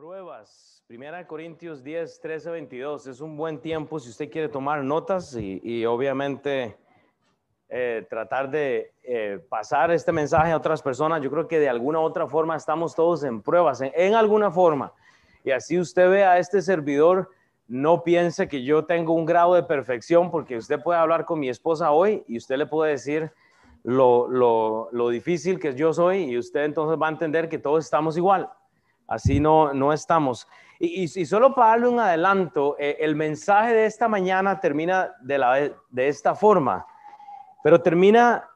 Pruebas. Primera Corintios 10, 13, 22. Es un buen tiempo si usted quiere tomar notas y, obviamente eh, tratar de eh, pasar este mensaje a otras personas. Yo creo que de alguna u otra forma estamos todos en pruebas, en, alguna forma. Y así usted ve a este servidor, no piense que yo tengo un grado de perfección porque usted puede hablar con mi esposa hoy y usted le puede decir lo, lo, lo difícil que yo soy y usted entonces va a entender que todos estamos igual. Así no, no estamos. Y, solo para darle un adelanto, eh, el mensaje de esta mañana termina de, la, de esta forma, pero termina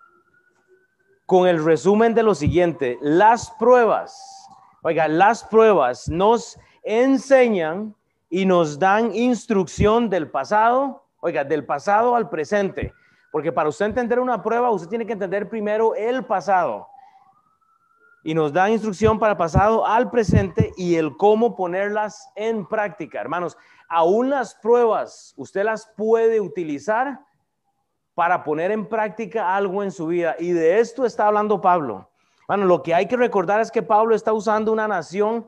con el resumen de lo siguiente. Las pruebas, oiga, las pruebas nos enseñan y nos dan instrucción del pasado, oiga, del pasado al presente. Porque para usted entender una prueba, usted tiene que entender primero el pasado y nos da instrucción para pasado al presente y el cómo ponerlas en práctica. Hermanos, aún las pruebas usted las puede utilizar para poner en práctica algo en su vida. Y de esto está hablando Pablo. Bueno, lo que hay que recordar es que Pablo está usando una nación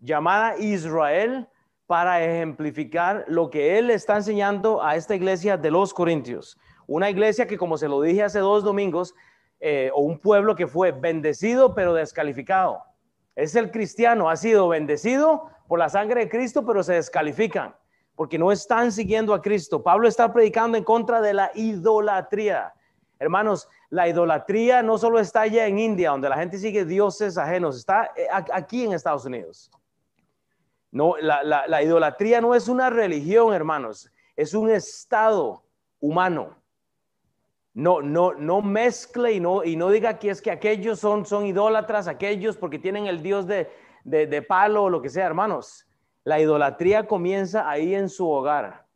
llamada Israel para ejemplificar lo que él está enseñando a esta iglesia de los Corintios. Una iglesia que, como se lo dije hace dos domingos, eh, o un pueblo que fue bendecido pero descalificado. Es el cristiano, ha sido bendecido por la sangre de Cristo, pero se descalifican porque no están siguiendo a Cristo. Pablo está predicando en contra de la idolatría. Hermanos, la idolatría no solo está allá en India, donde la gente sigue dioses ajenos, está eh, aquí en Estados Unidos. No, la idolatría no es una religión, hermanos, es un estado humano no, no, no mezcle y no, y no diga que es que aquellos son, son idólatras, aquellos porque tienen el Dios de, de, palo o lo que sea, hermanos. La idolatría comienza ahí en su hogar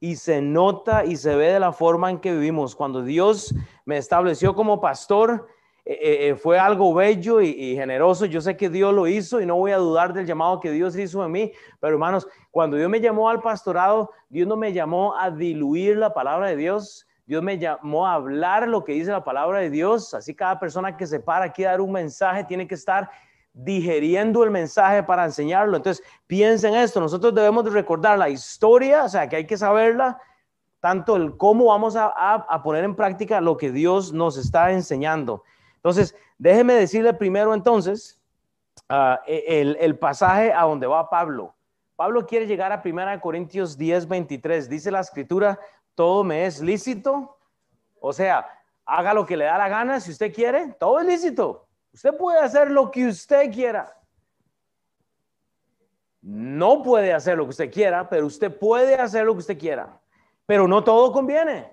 y se nota y se ve de la forma en que vivimos. Cuando Dios me estableció como pastor, eh, eh, eh, fue algo bello y, y, generoso. Yo sé que Dios lo hizo y no voy a dudar del llamado que Dios hizo en mí. Pero hermanos, cuando Dios me llamó al pastorado, Dios no me llamó a diluir la palabra de Dios, Dios me llamó a hablar lo que dice la palabra de Dios. Así cada persona que se para aquí a dar un mensaje tiene que estar digeriendo el mensaje para enseñarlo. Entonces, piensen esto, nosotros debemos de recordar la historia, o sea, que hay que saberla, tanto el cómo vamos a, poner en práctica lo que Dios nos está enseñando. Entonces, déjeme decirle primero entonces ah, e, el, el, pasaje a donde va Pablo. Pablo quiere llegar a 1 Corintios 10, 23. Dice la escritura, todo me es lícito. O sea, haga lo que le da la gana si usted quiere, todo es lícito. Usted puede hacer lo que usted quiera. No puede hacer lo que usted quiera, pero usted puede hacer lo que usted quiera. Pero no todo conviene.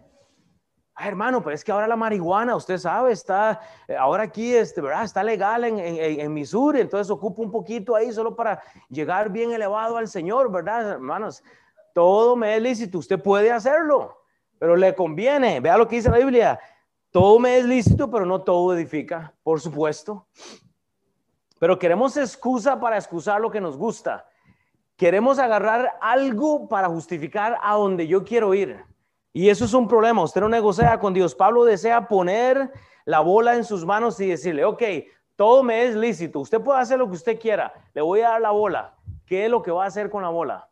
Ah, hermano, pero es que ahora la marihuana, usted sabe, está, eh, ahora aquí, este, ¿verdad? Está legal en, en, en Missouri, entonces ocupa un poquito ahí solo para llegar bien elevado al Señor, ¿verdad, hermanos? Todo me es lícito, usted puede hacerlo, pero le conviene. Vea lo que dice la Biblia. Todo me es lícito, pero no todo edifica, por supuesto. Pero queremos excusa para excusar lo que nos gusta. Queremos agarrar algo para justificar a donde yo quiero ir. Y eso es un problema. Usted no negocia con Dios. Pablo desea poner la bola en sus manos y decirle, ok, todo me es lícito. Usted puede hacer lo que usted quiera. Le voy a dar la bola. ¿Qué es lo que va a hacer con la bola?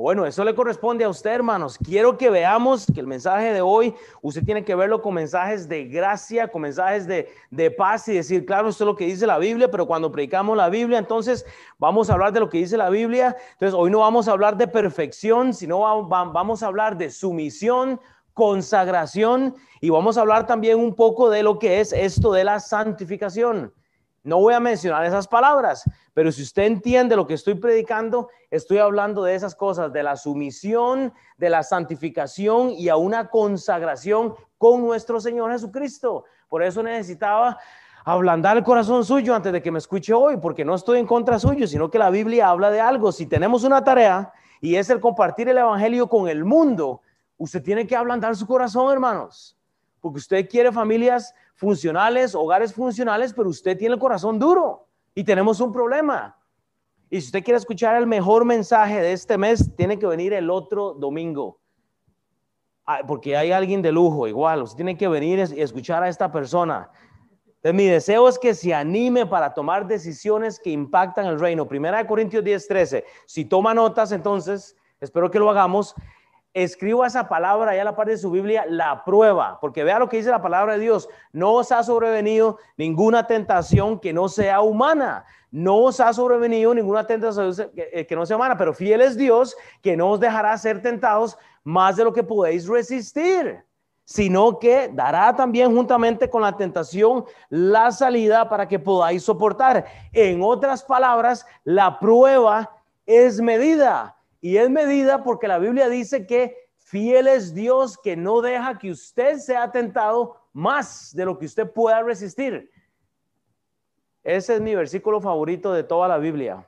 Bueno, eso le corresponde a usted, hermanos. Quiero que veamos que el mensaje de hoy, usted tiene que verlo con mensajes de gracia, con mensajes de, paz y decir, claro, esto es lo que dice la Biblia, pero cuando predicamos la Biblia, entonces vamos a hablar de lo que dice la Biblia. Entonces, hoy no vamos a hablar de perfección, sino vamos a hablar de sumisión, consagración y vamos a hablar también un poco de lo que es esto de la santificación. No voy a mencionar esas palabras, pero si usted entiende lo que estoy predicando, estoy hablando de esas cosas, de la sumisión, de la santificación y a una consagración con nuestro Señor Jesucristo. Por eso necesitaba ablandar el corazón suyo antes de que me escuche hoy, porque no estoy en contra suyo, sino que la Biblia habla de algo. Si tenemos una tarea y es el compartir el Evangelio con el mundo, usted tiene que ablandar su corazón, hermanos, porque usted quiere familias funcionales, hogares funcionales, pero usted tiene el corazón duro y tenemos un problema. Y si usted quiere escuchar el mejor mensaje de este mes, tiene que venir el otro domingo. Ah, porque hay alguien de lujo, igual, usted tiene que venir y escuchar a esta persona. Entonces, mi deseo es que se anime para tomar decisiones que impactan el reino. Primera de Corintios 10, 13. Si toma notas, entonces, espero que lo hagamos. Escriba esa palabra allá a la parte de su Biblia, la prueba, porque vea lo que dice la palabra de Dios. No os ha sobrevenido ninguna tentación que no sea humana. No os ha sobrevenido ninguna tentación que, que no sea humana, pero fiel es Dios que no os dejará ser tentados más de lo que podéis resistir sino que dará también juntamente con la tentación la salida para que podáis soportar. En otras palabras, la prueba es medida y es medida porque la Biblia dice que fiel es Dios que no deja que usted sea tentado más de lo que usted pueda resistir. Ese es mi versículo favorito de toda la Biblia.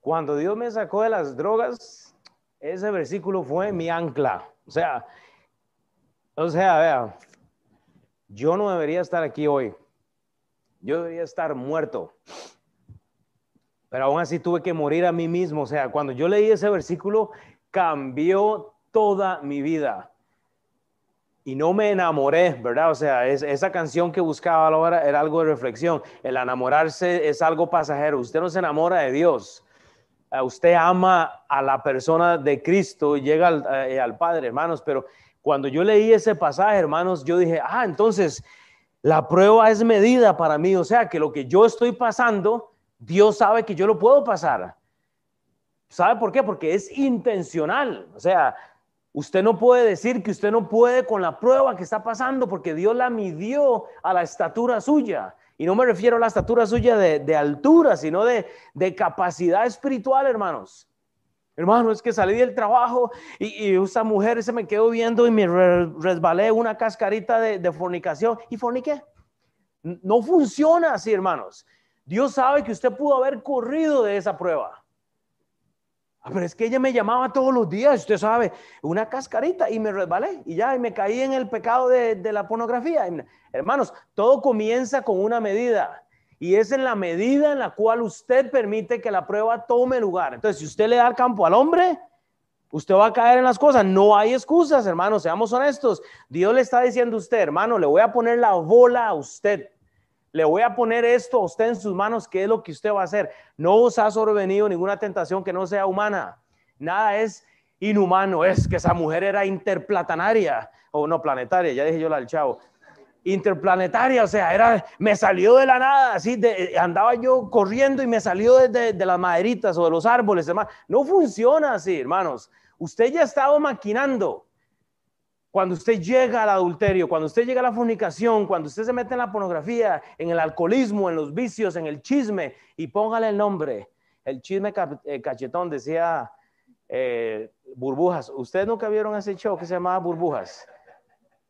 Cuando Dios me sacó de las drogas, ese versículo fue mi ancla. O sea, o sea, vea, yo no debería estar aquí hoy. Yo debería estar muerto. Pero aún así tuve que morir a mí mismo. O sea, cuando yo leí ese versículo, cambió toda mi vida. Y no me enamoré, ¿verdad? O sea, esa canción que buscaba ahora era algo de reflexión. El enamorarse es algo pasajero. Usted no se enamora de Dios usted ama a la persona de Cristo y llega eh, al, Padre, hermanos, pero cuando yo leí ese pasaje, hermanos, yo dije, ah, entonces la prueba es medida para mí, o sea, que lo que yo estoy pasando, Dios sabe que yo lo puedo pasar. ¿Sabe por qué? Porque es intencional, o sea, Usted no puede decir que usted no puede con la prueba que está pasando porque Dios la midió a la estatura suya. Y no me refiero a la estatura suya de, altura, sino de, capacidad espiritual, hermanos. Hermano, es que salí del trabajo y, y, esa mujer se me quedó viendo y me resbalé una cascarita de, fornicación y forniqué. No funciona así, hermanos. Dios sabe que usted pudo haber corrido de esa prueba. Ah, pero es que ella me llamaba todos los días, usted sabe, una cascarita y me resbalé y ya, y me caí en el pecado de, la pornografía. Hermanos, todo comienza con una medida y es en la medida en la cual usted permite que la prueba tome lugar. Entonces, si usted le da campo al hombre, usted va a caer en las cosas. No hay excusas, hermanos, seamos honestos. Dios le está diciendo a usted, hermano, le voy a poner la bola a usted. Le voy a poner esto a usted en sus manos, ¿qué es lo que usted va a hacer? No os ha sobrevenido ninguna tentación que no sea humana. Nada es inhumano. Es que esa mujer era interplatanaria, o no planetaria, ya dije yo la del chavo. Interplanetaria, o sea, era, me salió de la nada, así, de, andaba yo corriendo y me salió de, de las maderitas o de los árboles, demás. No funciona así, hermanos. Usted ya ha estado maquinando. Cuando usted llega al adulterio, cuando usted llega a la fornicación, cuando usted se mete en la pornografía, en el alcoholismo, en los vicios, en el chisme, y póngale el nombre, el chisme eh, cachetón, decía eh, Burbujas. ¿Ustedes nunca vieron ese show que se llamaba Burbujas?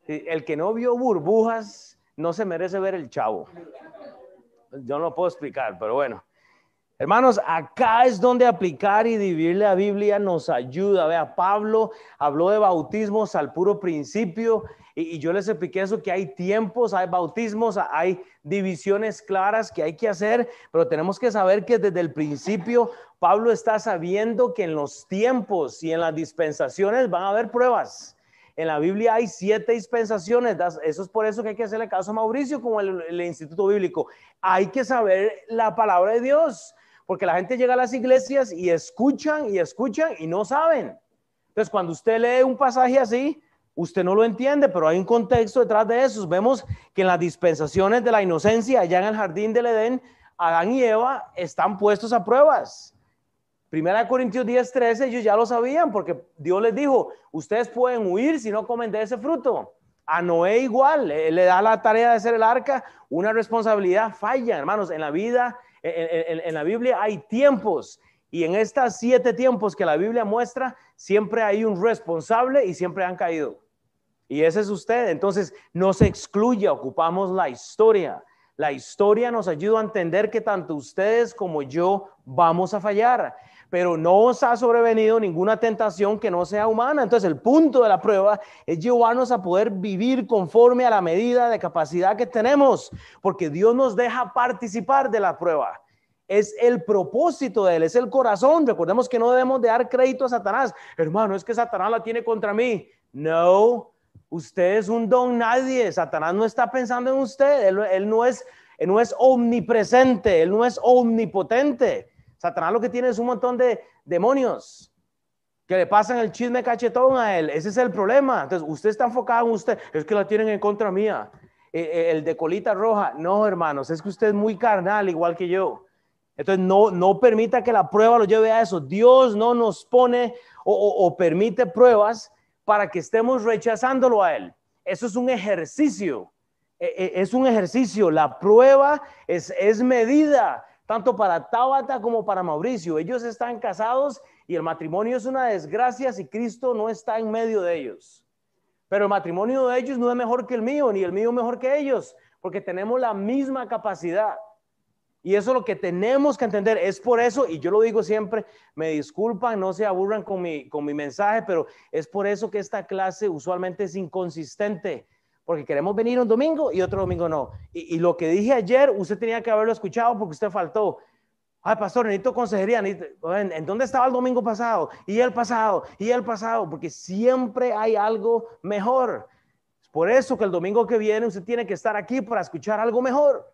El que no vio Burbujas no se merece ver el chavo. Yo no lo puedo explicar, pero bueno. Hermanos, acá es donde aplicar y dividir la Biblia nos ayuda. Vea, Pablo habló de bautismos al puro principio y, yo les expliqué eso, que hay tiempos, hay bautismos, hay divisiones claras que hay que hacer, pero tenemos que saber que desde el principio Pablo está sabiendo que en los tiempos y en las dispensaciones van a haber pruebas. En la Biblia hay siete dispensaciones. Eso es por eso que hay que hacerle caso a Mauricio como el Instituto Bíblico. Hay que saber la palabra de Dios porque la gente llega a las iglesias y escuchan y escuchan y no saben. Entonces, cuando usted lee un pasaje así, usted no lo entiende, pero hay un contexto detrás de eso. Vemos que en las dispensaciones de la inocencia, allá en el jardín del Edén, Adán y Eva están puestos a pruebas. Primera Corintios 10, 13, ellos ya lo sabían porque Dios les dijo, ustedes pueden huir si no comen de ese fruto. A Noé igual, le da la tarea de hacer el arca, una responsabilidad falla, hermanos, en la vida en, la Biblia hay tiempos y en estos siete tiempos que la Biblia muestra, siempre hay un responsable y siempre han caído. Y ese es usted. Entonces, no se excluye, ocupamos la historia. La historia nos ayuda a entender que tanto ustedes como yo vamos a fallar pero no os ha sobrevenido ninguna tentación que no sea humana. Entonces el punto de la prueba es llevarnos a poder vivir conforme a la medida de capacidad que tenemos, porque Dios nos deja participar de la prueba. es el propósito de él, es el corazón. Recordemos que no debemos de dar crédito a Satanás. Hermano, es que Satanás la tiene contra mí. No, usted es un don nadie. Satanás no está pensando en usted. Él, no, es, él no es omnipresente, él no es omnipotente. Satanás lo que tiene es un montón de demonios que le pasan el chisme cachetón a él. Ese es el problema. Entonces, usted está enfocado en usted. Es que la tienen en contra mía. Eh, eh, el de colita roja. No, hermanos, es que usted es muy carnal, igual que yo. Entonces, no, no permita que la prueba lo lleve a eso. Dios no nos pone o, permite pruebas para que estemos rechazándolo a Él. Eso es un ejercicio. E, e, es un ejercicio. La prueba es, es medida tanto para Tabata como para Mauricio. Ellos están casados y el matrimonio es una desgracia si Cristo no está en medio de ellos. Pero el matrimonio de ellos no es mejor que el mío, ni el mío mejor que ellos, porque tenemos la misma capacidad. Y eso es lo que tenemos que entender. Es por eso, y yo lo digo siempre, me disculpan, no se aburran con mi, con mi mensaje, pero es por eso que esta clase usualmente es inconsistente, porque queremos venir un domingo y otro domingo no. Y, lo que dije ayer, usted tenía que haberlo escuchado porque usted faltó. Ay, pastor, necesito consejería. ¿En dónde estaba el domingo pasado? Y el pasado, y el pasado, porque siempre hay algo mejor. Es por eso que el domingo que viene usted tiene que estar aquí para escuchar algo mejor.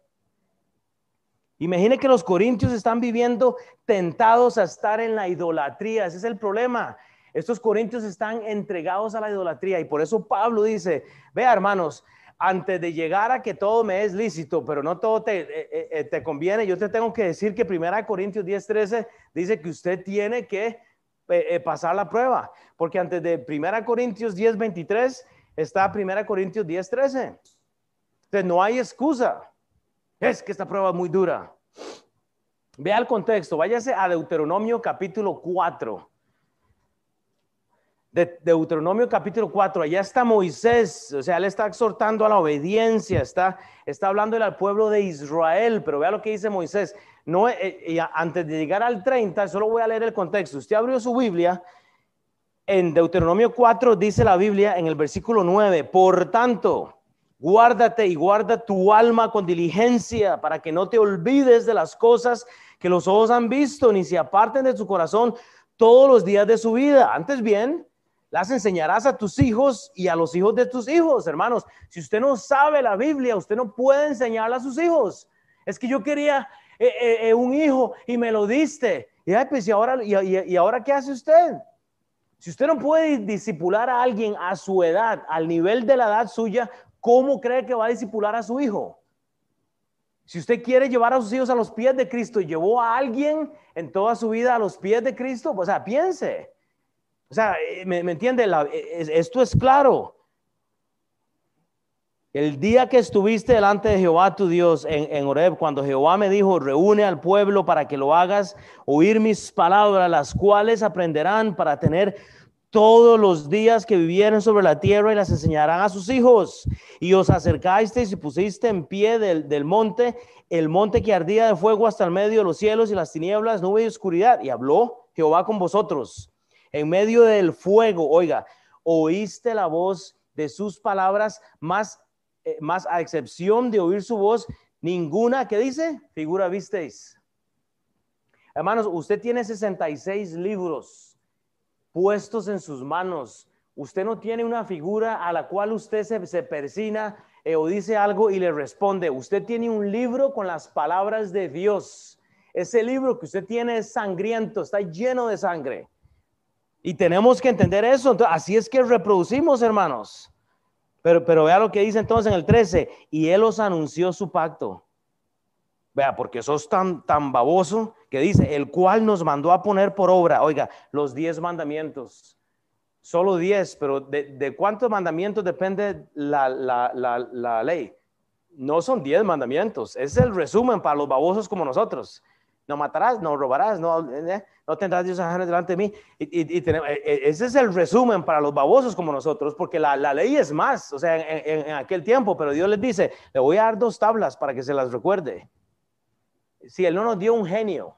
Imagine que los corintios están viviendo tentados a estar en la idolatría. Ese es el problema. Estos corintios están entregados a la idolatría y por eso Pablo dice, vea hermanos, antes de llegar a que todo me es lícito, pero no todo te, eh, eh, eh, te conviene, yo te tengo que decir que 1 Corintios 10:13 dice que usted tiene que pasar la prueba, porque antes de 1 Corintios 10:23 está 1 Corintios 10:13. Entonces no hay excusa. Es que esta prueba es muy dura. Vea el contexto, váyase a Deuteronomio capítulo 4 de Deuteronomio capítulo 4, allá está Moisés, o sea, él está exhortando a la obediencia, está, está hablando al pueblo de Israel, pero vea lo que dice Moisés. No, eh, antes de llegar al 30, solo voy a leer el contexto. Usted abrió su Biblia, en Deuteronomio 4 dice la Biblia en el versículo 9, por tanto, guárdate y guarda tu alma con diligencia para que no te olvides de las cosas que los ojos han visto, ni se aparten de tu corazón todos los días de su vida. Antes bien, las enseñarás a tus hijos y a los hijos de tus hijos, hermanos. Si usted no sabe la Biblia, usted no puede enseñarla a sus hijos. Es que yo quería eh, eh, eh, un hijo y me lo diste. Y, pues, ¿y, ahora, y, ahora qué hace usted? Si usted no puede disipular a alguien a su edad, al nivel de la edad suya, ¿cómo cree que va a disipular a su hijo? Si usted quiere llevar a sus hijos a los pies de Cristo llevó a alguien en toda su vida a los pies de Cristo, pues o sea, piense. O sea, eh, ¿me, entiende? esto es claro. El día que estuviste delante de Jehová tu Dios en, en Horeb, cuando Jehová me dijo, reúne al pueblo para que lo hagas, oír mis palabras, las cuales aprenderán para tener todos los días que vivieren sobre la tierra y las enseñarán a sus hijos. Y os acercasteis y pusiste en pie del, del, monte, el monte que ardía de fuego hasta el medio de los cielos y las tinieblas, nube y oscuridad. Y habló Jehová con vosotros en medio del fuego, oiga, oíste la voz de sus palabras, más, eh, más a excepción de oír su voz, ninguna, ¿qué dice? Figura visteis. Hermanos, usted tiene 66 libros puestos en sus manos. Usted no tiene una figura a la cual usted se, persina eh, o dice algo y le responde. Usted tiene un libro con las palabras de Dios. Ese libro que usted tiene es sangriento, está lleno de sangre. Y tenemos que entender eso. así es que reproducimos, hermanos. Pero, pero vea lo que dice entonces en el 13. Y él os anunció su pacto. Vea, porque sos tan, tan baboso que dice, el cual nos mandó a poner por obra, oiga, los diez mandamientos. Solo diez, pero ¿de, cuántos mandamientos depende la, la, la, la ley? No son diez mandamientos, es el resumen para los babosos como nosotros no matarás, no robarás, no, eh, no tendrás dioses ajenos delante de mí. Y, eh, eh, ese es el resumen para los babosos como nosotros, porque la, ley es más, o sea, en, aquel tiempo, pero Dios les dice, le voy a dar dos tablas para que se las recuerde. Si Él no nos dio un genio,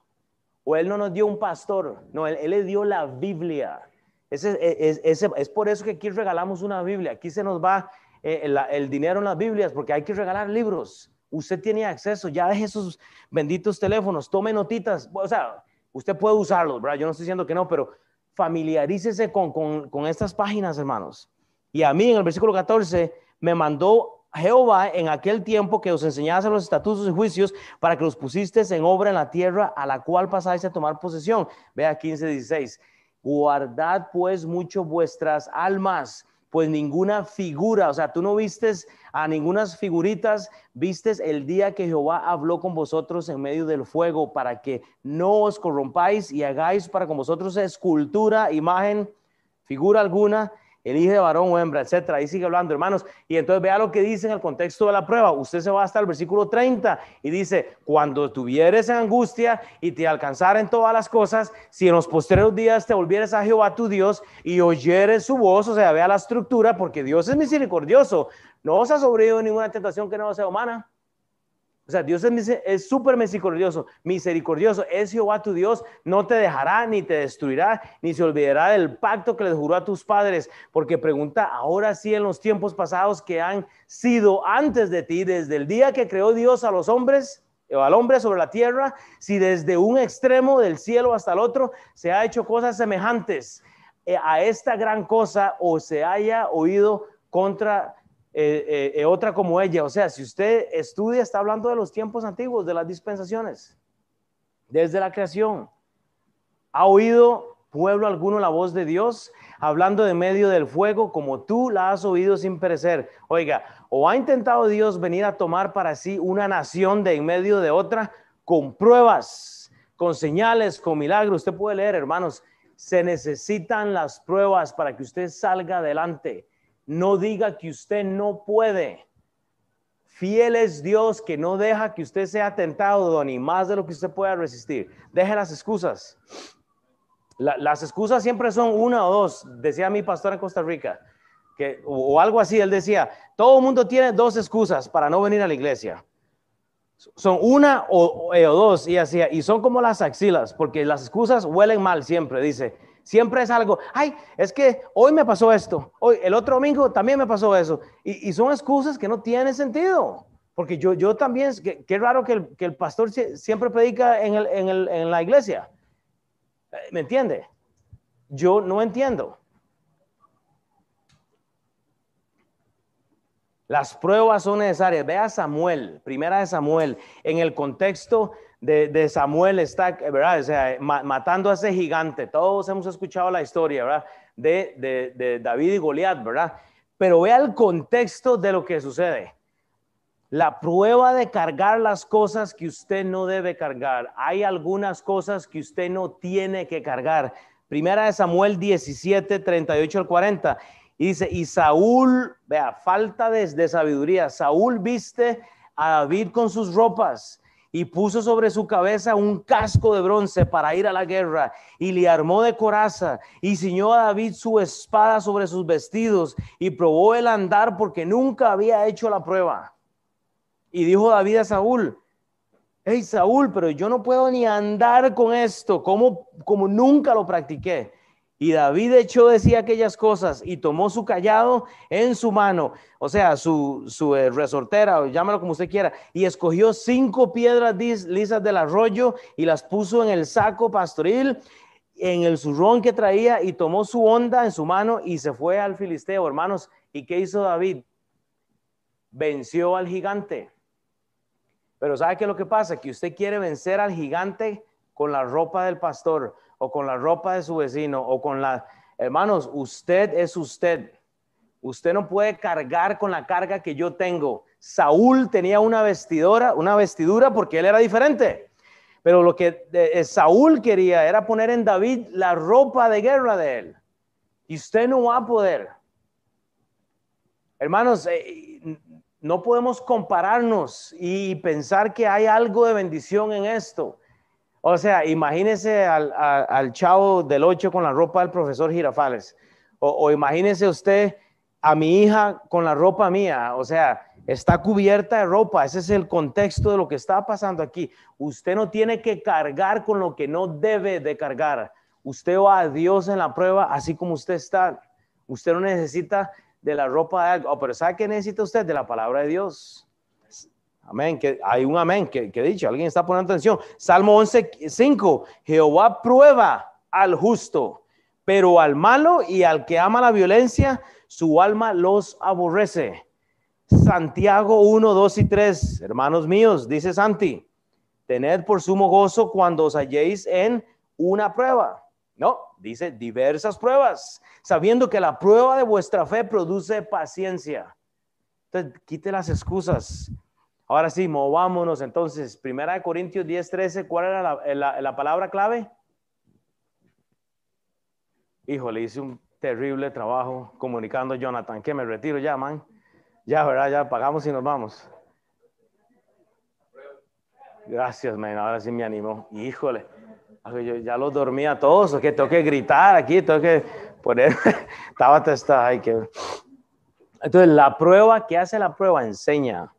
o Él no nos dio un pastor, no, Él, le dio la Biblia. Ese, es, es por eso que aquí regalamos una Biblia, aquí se nos va el dinero en las Biblias, porque hay que regalar libros. Usted tiene acceso, ya deje esos benditos teléfonos, tome notitas, o sea, usted puede usarlos, ¿verdad? Yo no estoy diciendo que no, pero familiarícese con, con, con estas páginas, hermanos. Y a mí en el versículo 14 me mandó Jehová en aquel tiempo que os enseñase los estatutos y juicios para que los pusistes en obra en la tierra a la cual pasáis a tomar posesión. Vea 15, 16. Guardad pues mucho vuestras almas, pues ninguna figura, o sea, tú no vistes a ningunas figuritas, vistes el día que Jehová habló con vosotros en medio del fuego para que no os corrompáis y hagáis para con vosotros escultura, imagen, figura alguna elige varón o hembra, etcétera. Ahí sigue hablando, hermanos. Y entonces vea lo que dice en el contexto de la prueba. Usted se va hasta el versículo 30 y dice, cuando tuvieres angustia y te alcanzaren todas las cosas, si en los posteriores días te volvieres a Jehová tu Dios y oyeres su voz, o sea, vea la estructura, porque Dios es misericordioso. No os ha sobrevivido ninguna tentación que no sea humana. O sea, Dios es súper misericordioso, misericordioso. Es Jehová tu Dios, no te dejará ni te destruirá, ni se olvidará del pacto que les juró a tus padres. Porque pregunta, ahora sí en los tiempos pasados que han sido antes de ti, desde el día que creó Dios a los hombres, al hombre sobre la tierra, si desde un extremo del cielo hasta el otro se ha hecho cosas semejantes eh, a esta gran cosa o se haya oído contra eh, eh, eh, otra como ella. O sea, si usted estudia, está hablando de los tiempos antiguos, de las dispensaciones, desde la creación. ¿Ha oído pueblo alguno la voz de Dios? Hablando de medio del fuego, como tú la has oído sin perecer. Oiga, o ha intentado Dios venir a tomar para sí una nación de en medio de otra con pruebas, con señales, con milagros. Usted puede leer, hermanos, se necesitan las pruebas para que usted salga adelante no diga que usted no puede. Fiel es Dios que no deja que usted sea tentado ni más de lo que usted pueda resistir. Deje las excusas. las excusas siempre son una o dos, decía mi pastor en Costa Rica, que, o, algo así. Él decía, todo el mundo tiene dos excusas para no venir a la iglesia. Son una o, o dos, y así, y son como las axilas, porque las excusas huelen mal siempre, dice. Siempre es algo, ay, es que hoy me pasó esto, hoy el otro domingo también me pasó eso. Y, son excusas que no tienen sentido. Porque yo, yo también, qué raro que el, que el, pastor siempre predica en, el, en, el, en la iglesia. ¿Me entiende? Yo no entiendo. Las pruebas son necesarias. Vea Samuel, primera de Samuel, en el contexto de, Samuel está, ¿verdad? O sea, matando a ese gigante. Todos hemos escuchado la historia, ¿verdad? De, de David y Goliat, ¿verdad? Pero vea el contexto de lo que sucede. La prueba de cargar las cosas que usted no debe cargar. Hay algunas cosas que usted no tiene que cargar. Primera de Samuel 17, 38 al 40. Y dice, y Saúl, vea, falta de, de sabiduría. Saúl viste a David con sus ropas y puso sobre su cabeza un casco de bronce para ir a la guerra y le armó de coraza y ciñó a David su espada sobre sus vestidos y probó el andar porque nunca había hecho la prueba. Y dijo David a Saúl, hey Saúl, pero yo no puedo ni andar con esto, como, como nunca lo practiqué. Y David echó decía aquellas cosas y tomó su callado en su mano, o sea, su, su eh, resortera, o llámalo como usted quiera, y escogió cinco piedras lisas del arroyo y las puso en el saco pastoril, en el zurrón que traía, y tomó su onda en su mano y se fue al filisteo, hermanos. ¿Y qué hizo David? Venció al gigante. Pero ¿sabe qué es lo que pasa? Que usted quiere vencer al gigante con la ropa del pastor o con la ropa de su vecino o con la... Hermanos, usted es usted. Usted no puede cargar con la carga que yo tengo. Saúl tenía una vestidura, una vestidura porque él era diferente. Pero lo que eh, Saúl quería era poner en David la ropa de guerra de él. Y usted no va a poder. Hermanos, eh, no podemos compararnos y pensar que hay algo de bendición en esto. O sea, imagínese al, chavo del 8 con la ropa del profesor Girafales. O, o imagínese usted a mi hija con la ropa mía. O sea, está cubierta de ropa. Ese es el contexto de lo que está pasando aquí. Usted no tiene que cargar con lo que no debe de cargar. Usted va a Dios en la prueba así como usted está. Usted no necesita de la ropa de algo. Oh, pero ¿sabe qué necesita usted? De la palabra de Dios. Amén, que hay un amén que, que dicho, alguien está poniendo atención. Salmo 11, 5, Jehová prueba al justo, pero al malo y al que ama la violencia, su alma los aborrece. Santiago 1, 2 y 3, hermanos míos, dice Santi, tened por sumo gozo cuando os halléis en una prueba. No, dice diversas pruebas, sabiendo que la prueba de vuestra fe produce paciencia. Entonces, quite las excusas. Ahora sí, movámonos entonces. Primera de Corintios 10, 13, ¿cuál era la, palabra clave? Híjole, hice un terrible trabajo comunicando Jonathan, que me retiro ya, man. Ya, ¿verdad? Ya pagamos y nos vamos. Gracias, man. Ahora sí me animó. Híjole. Yo ya los dormía todos, que tengo que gritar aquí, tengo que poner, estaba testada, que... Entonces, la prueba, ¿qué hace la prueba? Enseña.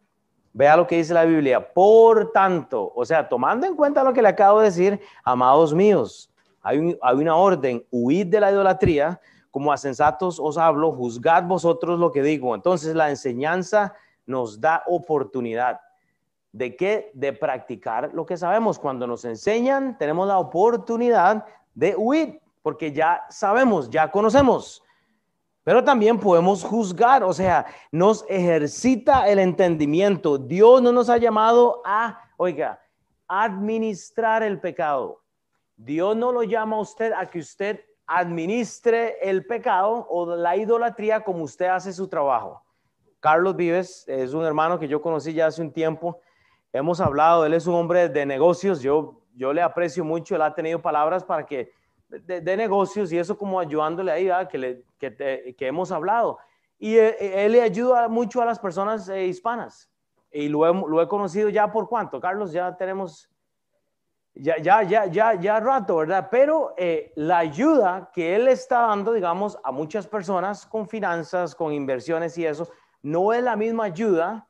Vea lo que dice la Biblia. Por tanto, o sea, tomando en cuenta lo que le acabo de decir, amados míos, hay, hay una orden, huid de la idolatría, como a sensatos os hablo, juzgad vosotros lo que digo. Entonces, la enseñanza nos da oportunidad. ¿De qué? De practicar lo que sabemos. Cuando nos enseñan, tenemos la oportunidad de huir, porque ya sabemos, ya conocemos. Pero también podemos juzgar, o sea, nos ejercita el entendimiento. Dios no nos ha llamado a, oiga, administrar el pecado. Dios no lo llama a usted a que usted administre el pecado o la idolatría como usted hace su trabajo. Carlos Vives es un hermano que yo conocí ya hace un tiempo hemos hablado, él es un hombre de negocios, yo, yo le aprecio mucho, él ha tenido palabras para que, de, negocios y eso como ayudándole ahí, que, le, que, que, hemos hablado. Y eh, eh, él le ayuda mucho a las personas eh, hispanas. Y lo he, lo he, conocido ya por cuánto, Carlos, ya tenemos, ya, ya, ya, ya, ya rato, ¿verdad? Pero la ayuda que él está dando, digamos, a muchas personas con finanzas, con inversiones y eso, no es la misma ayuda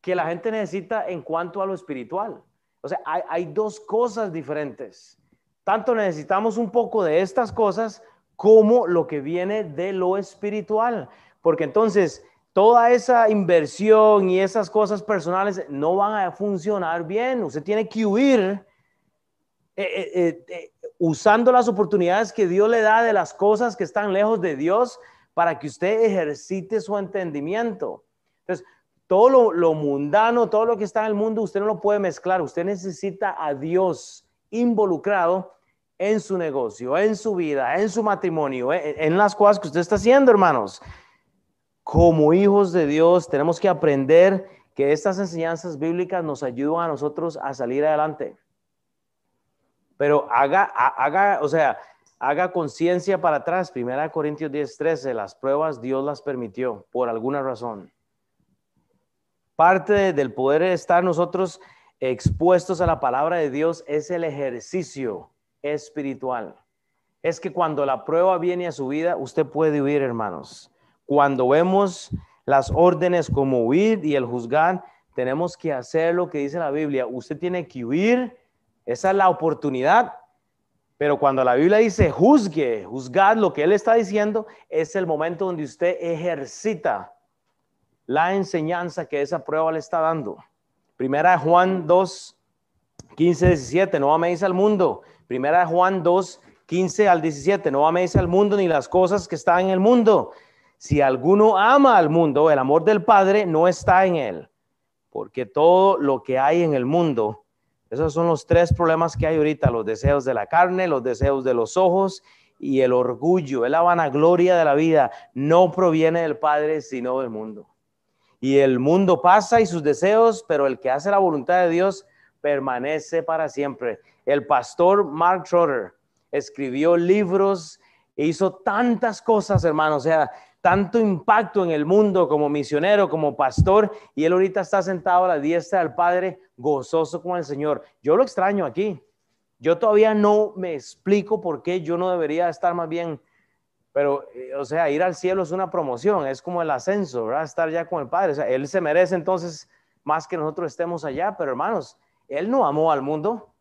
que la gente necesita en cuanto a lo espiritual. O sea, hay, dos cosas diferentes. Tanto necesitamos un poco de estas cosas como lo que viene de lo espiritual. Porque entonces toda esa inversión y esas cosas personales no van a funcionar bien. Usted tiene que huir eh, eh, eh, usando las oportunidades que Dios le da de las cosas que están lejos de Dios para que usted ejercite su entendimiento. Entonces, todo lo, mundano, todo lo que está en el mundo, usted no lo puede mezclar. Usted necesita a Dios involucrado en su negocio, en su vida, en su matrimonio, en, en las cosas que usted está haciendo, hermanos. Como hijos de Dios, tenemos que aprender que estas enseñanzas bíblicas nos ayudan a nosotros a salir adelante. Pero haga, haga, o sea, haga conciencia para atrás. Primera Corintios 10, 13, las pruebas Dios las permitió por alguna razón. Parte del poder estar nosotros expuestos a la palabra de Dios es el ejercicio espiritual. Es que cuando la prueba viene a su vida, usted puede huir, hermanos. Cuando vemos las órdenes como huir y el juzgar, tenemos que hacer lo que dice la Biblia. Usted tiene que huir, esa es la oportunidad. Pero cuando la Biblia dice juzgue, juzgad lo que Él está diciendo, es el momento donde usted ejercita la enseñanza que esa prueba le está dando. Primera Juan 2, 15, 17, no améis al mundo. Primera Juan 2, 15 al 17, no améis al mundo ni las cosas que están en el mundo. Si alguno ama al mundo, el amor del Padre no está en él. Porque todo lo que hay en el mundo, esos son los tres problemas que hay ahorita, los deseos de la carne, los deseos de los ojos y el orgullo, es la vanagloria de la vida, no proviene del Padre, sino del mundo y el mundo pasa y sus deseos, pero el que hace la voluntad de Dios permanece para siempre. El pastor Mark Trotter escribió libros e hizo tantas cosas, hermano, o sea, tanto impacto en el mundo como misionero, como pastor, y él ahorita está sentado a la diestra del Padre, gozoso con el Señor. Yo lo extraño aquí. Yo todavía no me explico por qué yo no debería estar más bien pero, eh, o sea, ir al cielo es una promoción, es como el ascenso, ¿verdad? Estar ya con el Padre. O sea, Él se merece entonces más que nosotros estemos allá, pero hermanos, Él no amó al mundo.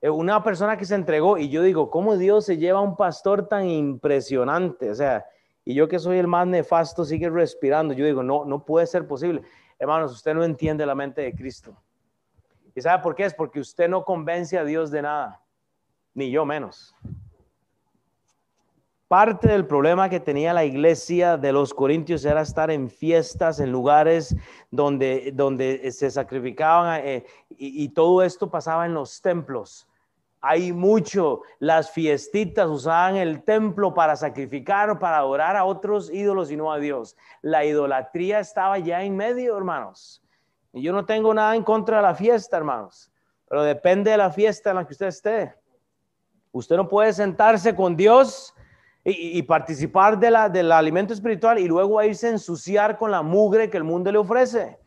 Eh, una persona que se entregó, y yo digo, ¿cómo Dios se lleva a un pastor tan impresionante? O sea, y yo que soy el más nefasto sigue respirando. Yo digo, no, no puede ser posible. hermanos, usted no entiende la mente de Cristo. ¿Y sabe por qué? Es porque usted no convence a Dios de nada, ni yo menos. Parte del problema que tenía la iglesia de los corintios era estar en fiestas, en lugares donde, donde se sacrificaban eh, y, y, todo esto pasaba en los templos. Hay mucho, las fiestitas usaban el templo para sacrificar, para adorar a otros ídolos y no a Dios. La idolatría estaba ya en medio, hermanos. Y yo no tengo nada en contra de la fiesta, hermanos, pero depende de la fiesta en la que usted esté. Usted no puede sentarse con Dios y, participar de la, del alimento espiritual y luego irse a ensuciar con la mugre que el mundo le ofrece.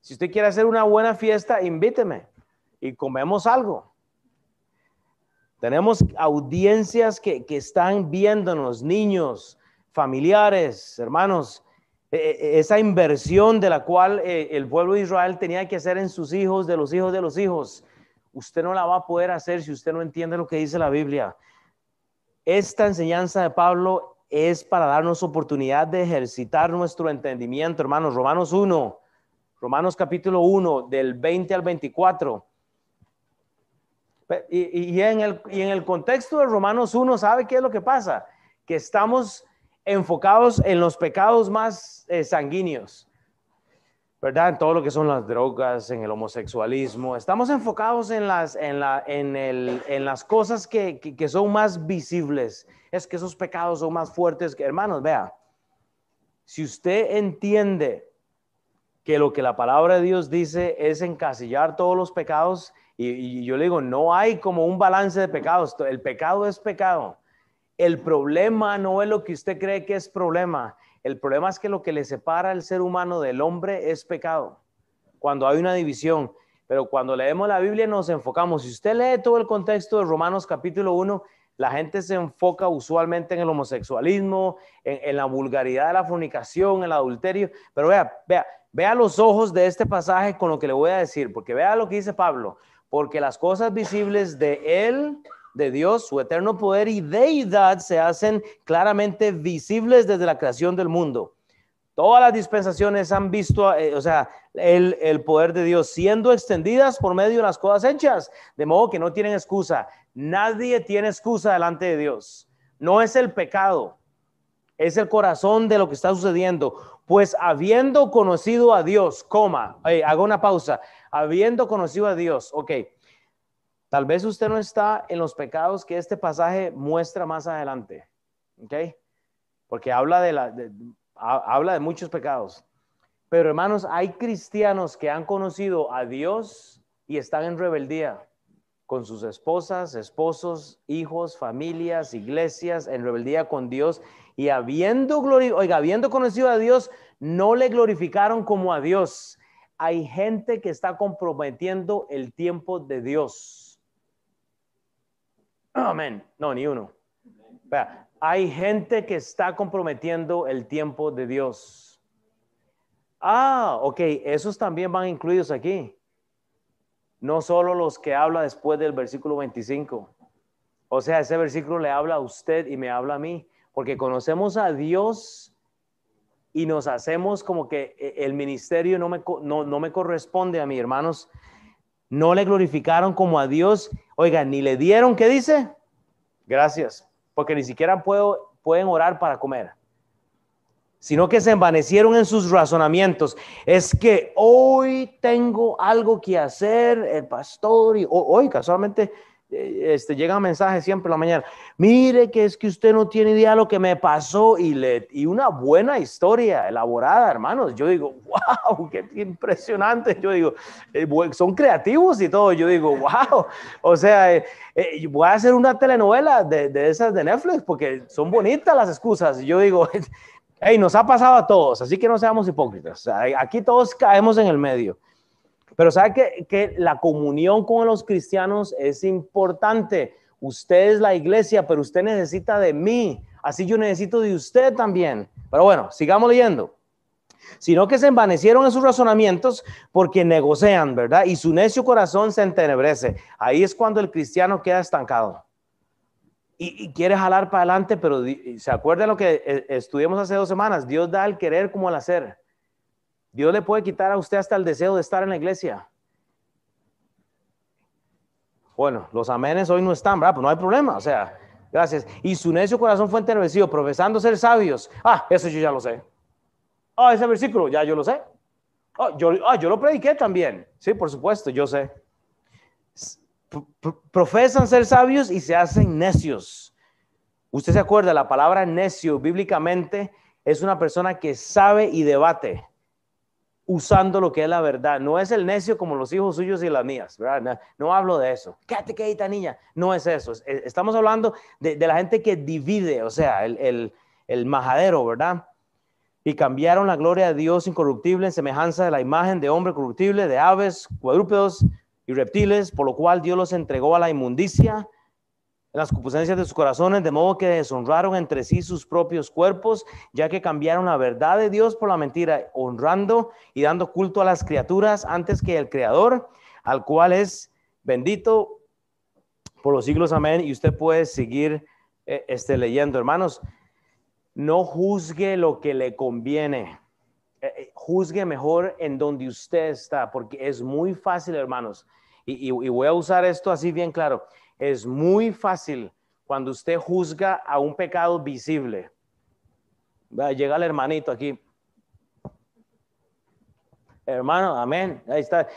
Si usted quiere hacer una buena fiesta, invíteme y comemos algo. Tenemos audiencias que, que están viéndonos, niños, familiares, hermanos, e, e, esa inversión de la cual eh, el pueblo de Israel tenía que hacer en sus hijos, de los hijos de los hijos. Usted no la va a poder hacer si usted no entiende lo que dice la Biblia. Esta enseñanza de Pablo es para darnos oportunidad de ejercitar nuestro entendimiento, hermanos. Romanos 1, Romanos capítulo 1, del 20 al 24. Y, en el, y en el contexto de Romanos 1, ¿sabe qué es lo que pasa? Que estamos enfocados en los pecados más eh, sanguíneos. ¿Verdad? En todo lo que son las drogas, en el homosexualismo. Estamos enfocados en las, en la, en el, en las cosas que, que, son más visibles. Es que esos pecados son más fuertes que, hermanos, vea, si usted entiende que lo que la palabra de Dios dice es encasillar todos los pecados, y, y yo le digo, no hay como un balance de pecados, el pecado es pecado. El problema no es lo que usted cree que es problema. El problema es que lo que le separa al ser humano del hombre es pecado. Cuando hay una división. Pero cuando leemos la Biblia nos enfocamos. Si usted lee todo el contexto de Romanos capítulo 1, la gente se enfoca usualmente en el homosexualismo, en, la vulgaridad de la fornicación, en el adulterio. Pero vea, vea, vea los ojos de este pasaje con lo que le voy a decir, porque vea lo que dice Pablo, porque las cosas visibles de él de Dios, su eterno poder y deidad se hacen claramente visibles desde la creación del mundo. Todas las dispensaciones han visto, eh, o sea, el, el, poder de Dios siendo extendidas por medio de las cosas hechas, de modo que no tienen excusa. Nadie tiene excusa delante de Dios. No es el pecado, es el corazón de lo que está sucediendo. Pues habiendo conocido a Dios, coma, hago una pausa, habiendo conocido a Dios, ok, Tal vez usted no está en los pecados que este pasaje muestra más adelante, ¿ok? Porque habla de, la, habla de muchos pecados. Pero hermanos, hay cristianos que han conocido a Dios y están en rebeldía con sus esposas, esposos, hijos, familias, iglesias, en rebeldía con Dios y habiendo, oiga, habiendo conocido a Dios, no le glorificaron como a Dios. Hay gente que está comprometiendo el tiempo de Dios. Amén. No, ni uno. hay gente que está comprometiendo el tiempo de Dios. Ah, ok, esos también van incluidos aquí. No solo los que habla después del versículo 25. O sea, ese versículo le habla a usted y me habla a mí, porque conocemos a Dios y nos hacemos como que eh, el ministerio no me, no, no me corresponde a mí, hermanos no le glorificaron como a Dios. Oiga, ni le dieron, ¿qué dice? Gracias, porque ni siquiera puedo, pueden orar para comer, sino que se envanecieron en sus razonamientos. Es que hoy tengo algo que hacer, el pastor, y hoy casualmente este, llega un mensaje siempre en la mañana, mire que es que usted no tiene idea de lo que me pasó y, le, y una buena historia elaborada, hermanos. Yo digo, wow, qué impresionante. Yo digo, eh, son creativos y todo. Yo digo, wow. O sea, eh, voy a hacer una telenovela de, de, esas de Netflix porque son bonitas las excusas. Yo digo, hey, nos ha pasado a todos, así que no seamos hipócritas. aquí todos caemos en el medio. Pero sabe que, que la comunión con los cristianos es importante. Usted es la iglesia, pero usted necesita de mí. Así yo necesito de usted también. Pero bueno, sigamos leyendo. Sino que se envanecieron en sus razonamientos porque negocian, ¿verdad? Y su necio corazón se entenebrece. Ahí es cuando el cristiano queda estancado. Y, quiere jalar para adelante, pero se acuerdan lo que eh, estudiamos hace dos semanas. Dios da el querer como el hacer. Dios le puede quitar a usted hasta el deseo de estar en la iglesia. Bueno, los amenes hoy no están, ¿verdad? Pues no hay problema, o sea, gracias. Y su necio corazón fue entervecido, profesando ser sabios. Ah, eso yo ya lo sé. Ah, ese versículo, ya yo lo sé. Ah, yo, ah, yo lo prediqué también. Sí, por supuesto, yo sé. Profesan ser sabios y se hacen necios. Usted se acuerda, la palabra necio bíblicamente es una persona que sabe y debate usando lo que es la verdad. No es el necio como los hijos suyos y las mías, ¿verdad? No, hablo de eso. Quédate quedita, niña. No es eso. Estamos hablando de, la gente que divide, o sea, el, el, majadero, ¿verdad? Y cambiaron la gloria de Dios incorruptible en semejanza de la imagen de hombre corruptible, de aves, cuadrúpedos y reptiles, por lo cual Dios los entregó a la inmundicia en las concupiscencias de sus corazones, de modo que deshonraron entre sí sus propios cuerpos, ya que cambiaron la verdad de Dios por la mentira, honrando y dando culto a las criaturas antes que el Creador, al cual es bendito por los siglos. Amén. Y usted puede seguir eh, este, leyendo, hermanos. No juzgue lo que le conviene. Eh, eh, juzgue mejor en donde usted está, porque es muy fácil, hermanos. y voy a usar esto así bien claro es muy fácil cuando usted juzga a un pecado visible. Llega el hermanito aquí. Hermano, amén. Ahí está.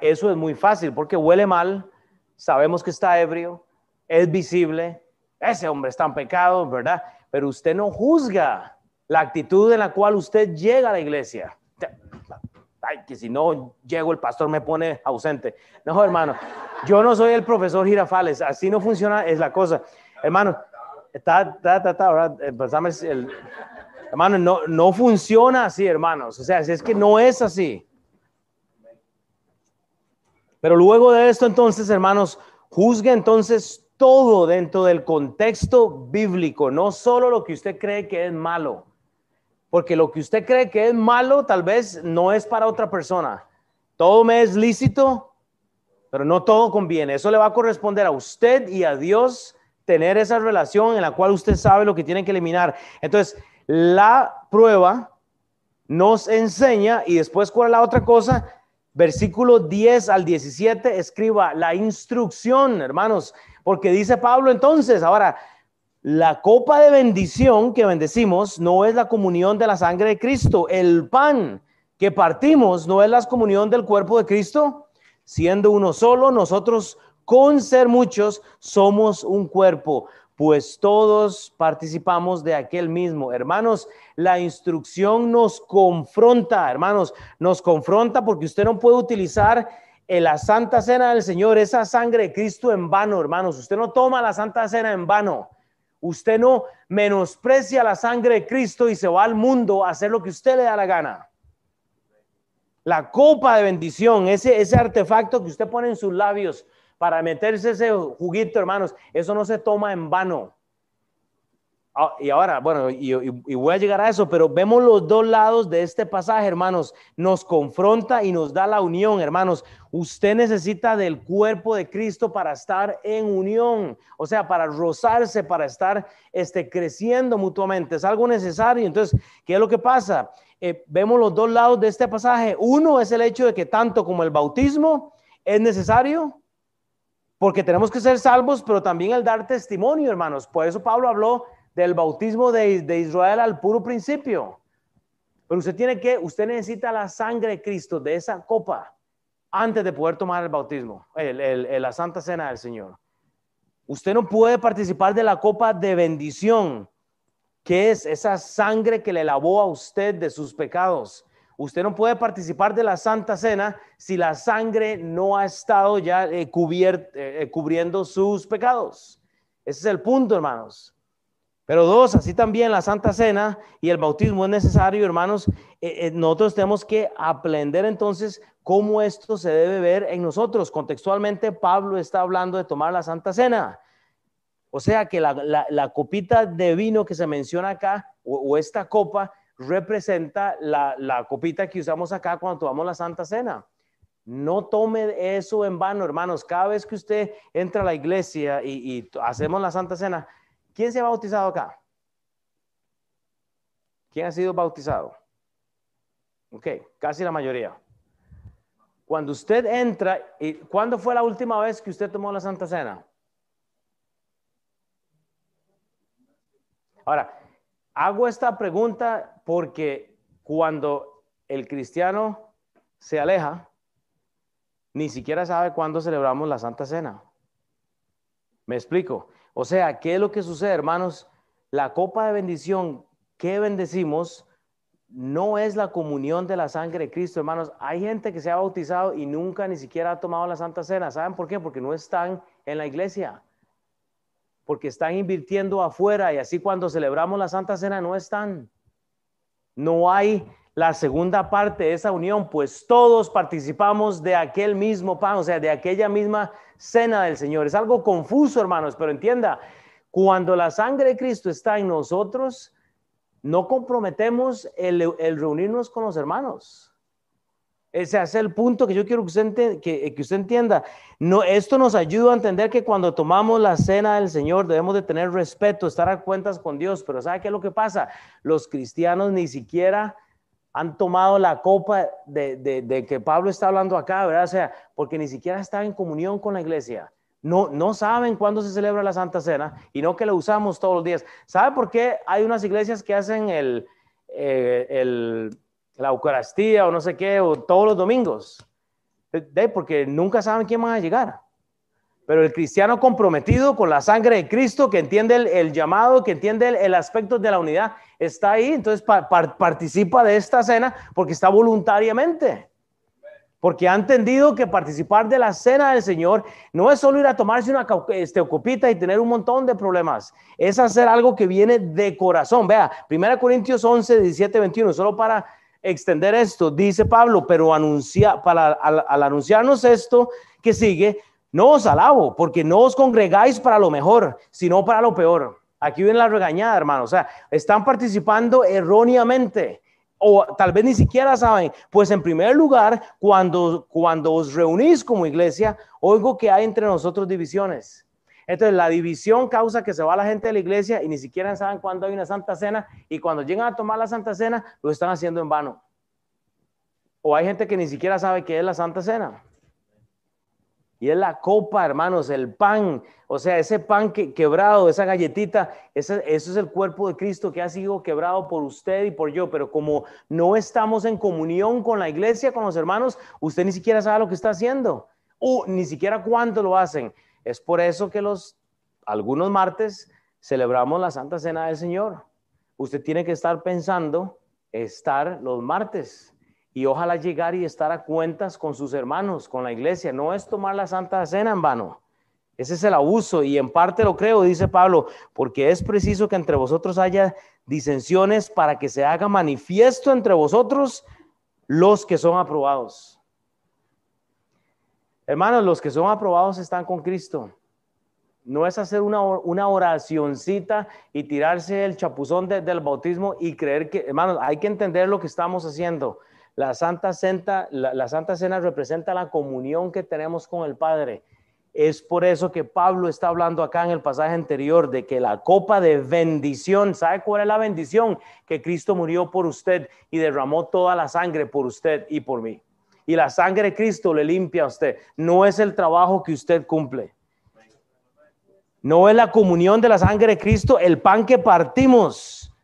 Eso es muy fácil porque huele mal, sabemos que está ebrio, es visible, ese hombre está en pecado, ¿verdad? Pero usted no juzga la actitud en la cual usted llega a la iglesia. Ay, que si no llego el pastor me pone ausente. No, hermano, yo no soy el profesor Girafales, así no funciona, es la cosa. Hermano, está, está, está, ahora, el, hermano, no, no funciona así, hermanos. O sea, es que no es así. Pero luego de esto, entonces, hermanos, juzgue entonces todo dentro del contexto bíblico, no solo lo que usted cree que es malo, porque lo que usted cree que es malo tal vez no es para otra persona. Todo me es lícito, pero no todo conviene. Eso le va a corresponder a usted y a Dios tener esa relación en la cual usted sabe lo que tiene que eliminar. Entonces, la prueba nos enseña, y después, ¿cuál es la otra cosa? Versículo 10 al 17, escriba la instrucción, hermanos, porque dice Pablo entonces, ahora, la copa de bendición que bendecimos no es la comunión de la sangre de Cristo, el pan que partimos no es la comunión del cuerpo de Cristo siendo uno solo, nosotros con ser muchos somos un cuerpo, pues todos participamos de aquel mismo. Hermanos, la instrucción nos confronta, hermanos, nos confronta porque usted no puede utilizar en la Santa Cena del Señor esa sangre de Cristo en vano, hermanos. Usted no toma la Santa Cena en vano. Usted no menosprecia la sangre de Cristo y se va al mundo a hacer lo que usted le da la gana. La copa de bendición, ese, ese artefacto que usted pone en sus labios para meterse ese juguito, hermanos, eso no se toma en vano. Ah, y ahora, bueno, y, voy a llegar a eso, pero vemos los dos lados de este pasaje, hermanos. Nos confronta y nos da la unión, hermanos. Usted necesita del cuerpo de Cristo para estar en unión, o sea, para rozarse, para estar este, creciendo mutuamente. Es algo necesario. Entonces, ¿qué es lo que pasa? Eh, vemos los dos lados de este pasaje. Uno es el hecho de que tanto como el bautismo es necesario, porque tenemos que ser salvos, pero también el dar testimonio, hermanos. Por eso Pablo habló del bautismo de, Israel al puro principio. Pero usted tiene que, usted necesita la sangre de Cristo, de esa copa, antes de poder tomar el bautismo, la santa cena del Señor. Usted no puede participar de la copa de bendición ¿Qué es esa sangre que le lavó a usted de sus pecados? Usted no puede participar de la Santa Cena si la sangre no ha estado ya eh, eh, eh, cubriendo sus pecados. Ese es el punto, hermanos. Pero dos, así también la Santa Cena y el bautismo es necesario, hermanos. nosotros tenemos que aprender entonces cómo esto se debe ver en nosotros. Contextualmente, Pablo está hablando de tomar la Santa Cena. O sea que la, copita de vino que se menciona acá, o, esta copa, representa la, copita que usamos acá cuando tomamos la Santa Cena. No tome eso en vano, hermanos. Cada vez que usted entra a la iglesia y, y hacemos la Santa Cena, ¿quién se ha bautizado acá? ¿Quién ha sido bautizado? Ok, casi la mayoría. Cuando usted entra, y ¿cuándo fue la última vez que usted tomó la Santa Cena? Ahora, hago esta pregunta porque cuando el cristiano se aleja, ni siquiera sabe cuándo celebramos la Santa Cena. ¿Me explico? O sea, ¿qué es lo que sucede, hermanos? La copa de bendición que bendecimos no es la comunión de la sangre de Cristo, hermanos. Hay gente que se ha bautizado y nunca ni siquiera ha tomado la Santa Cena. ¿Saben por qué? Porque no están en la iglesia. Porque están invirtiendo afuera y así cuando celebramos la Santa Cena no están. No hay la segunda parte de esa unión, pues todos participamos de aquel mismo pan, o sea, de aquella misma cena del Señor. Es algo confuso, hermanos, pero entienda, cuando la sangre de Cristo está en nosotros, no comprometemos el, reunirnos con los hermanos. Ese es el punto que yo quiero que usted, que, que usted, entienda. No, esto nos ayuda a entender que cuando tomamos la cena del Señor debemos de tener respeto, estar a cuentas con Dios. Pero ¿sabe qué es lo que pasa? Los cristianos ni siquiera han tomado la copa de, de, que Pablo está hablando acá, ¿verdad? O sea, porque ni siquiera están en comunión con la iglesia no, no saben cuándo se celebra la Santa Cena y no que la usamos todos los días. ¿Sabe por qué hay unas iglesias que hacen el, eh, la Eucaristía o no sé qué, o todos los domingos? Porque nunca saben quién va a llegar. Pero el cristiano comprometido con la sangre de Cristo, que entiende el, llamado, que entiende el, aspecto de la unidad, está ahí, entonces participa de esta cena porque está voluntariamente. Porque ha entendido que participar de la cena del Señor no es solo ir a tomarse una este, copita y tener un montón de problemas, es hacer algo que viene de corazón. Vea, 1 Corintios 11, 17, 21, solo para extender esto, dice Pablo, pero anuncia, para, al, anunciarnos esto que sigue, no os alabo, porque no os congregáis para lo mejor, sino para lo peor. Aquí viene la regañada, hermano. O sea, están participando erróneamente o tal vez ni siquiera saben, pues en primer lugar, cuando, cuando os reunís como iglesia, oigo que hay entre nosotros divisiones. Entonces la división causa que se va la gente de la iglesia y ni siquiera saben cuándo hay una santa cena y cuando llegan a tomar la santa cena lo están haciendo en vano. O hay gente que ni siquiera sabe qué es la santa cena. Y es la copa, hermanos, el pan. O sea, ese pan que, quebrado, esa galletita, ese, eso es el cuerpo de Cristo que ha sido quebrado por usted y por yo. Pero como no estamos en comunión con la iglesia, con los hermanos, usted ni siquiera sabe lo que está haciendo. O ni siquiera cuándo lo hacen. Es por eso que los algunos martes celebramos la Santa Cena del Señor. Usted tiene que estar pensando estar los martes y ojalá llegar y estar a cuentas con sus hermanos, con la iglesia. No es tomar la Santa Cena en vano. Ese es el abuso y en parte lo creo, dice Pablo, porque es preciso que entre vosotros haya disensiones para que se haga manifiesto entre vosotros los que son aprobados. Hermanos, los que son aprobados están con Cristo. No es hacer una, una oracioncita y tirarse el chapuzón del bautismo y creer que, hermanos, hay que entender lo que estamos haciendo. La Santa, Cena, representa la comunión que tenemos con el Padre. Es por eso que Pablo está hablando acá en el pasaje anterior de que la copa de bendición, ¿sabe cuál es la bendición? Que Cristo murió por usted y derramó toda la sangre por usted y por mí. Y la sangre de Cristo le limpia a usted. No es el trabajo que usted cumple. No es la comunión de la sangre de Cristo, el pan que partimos.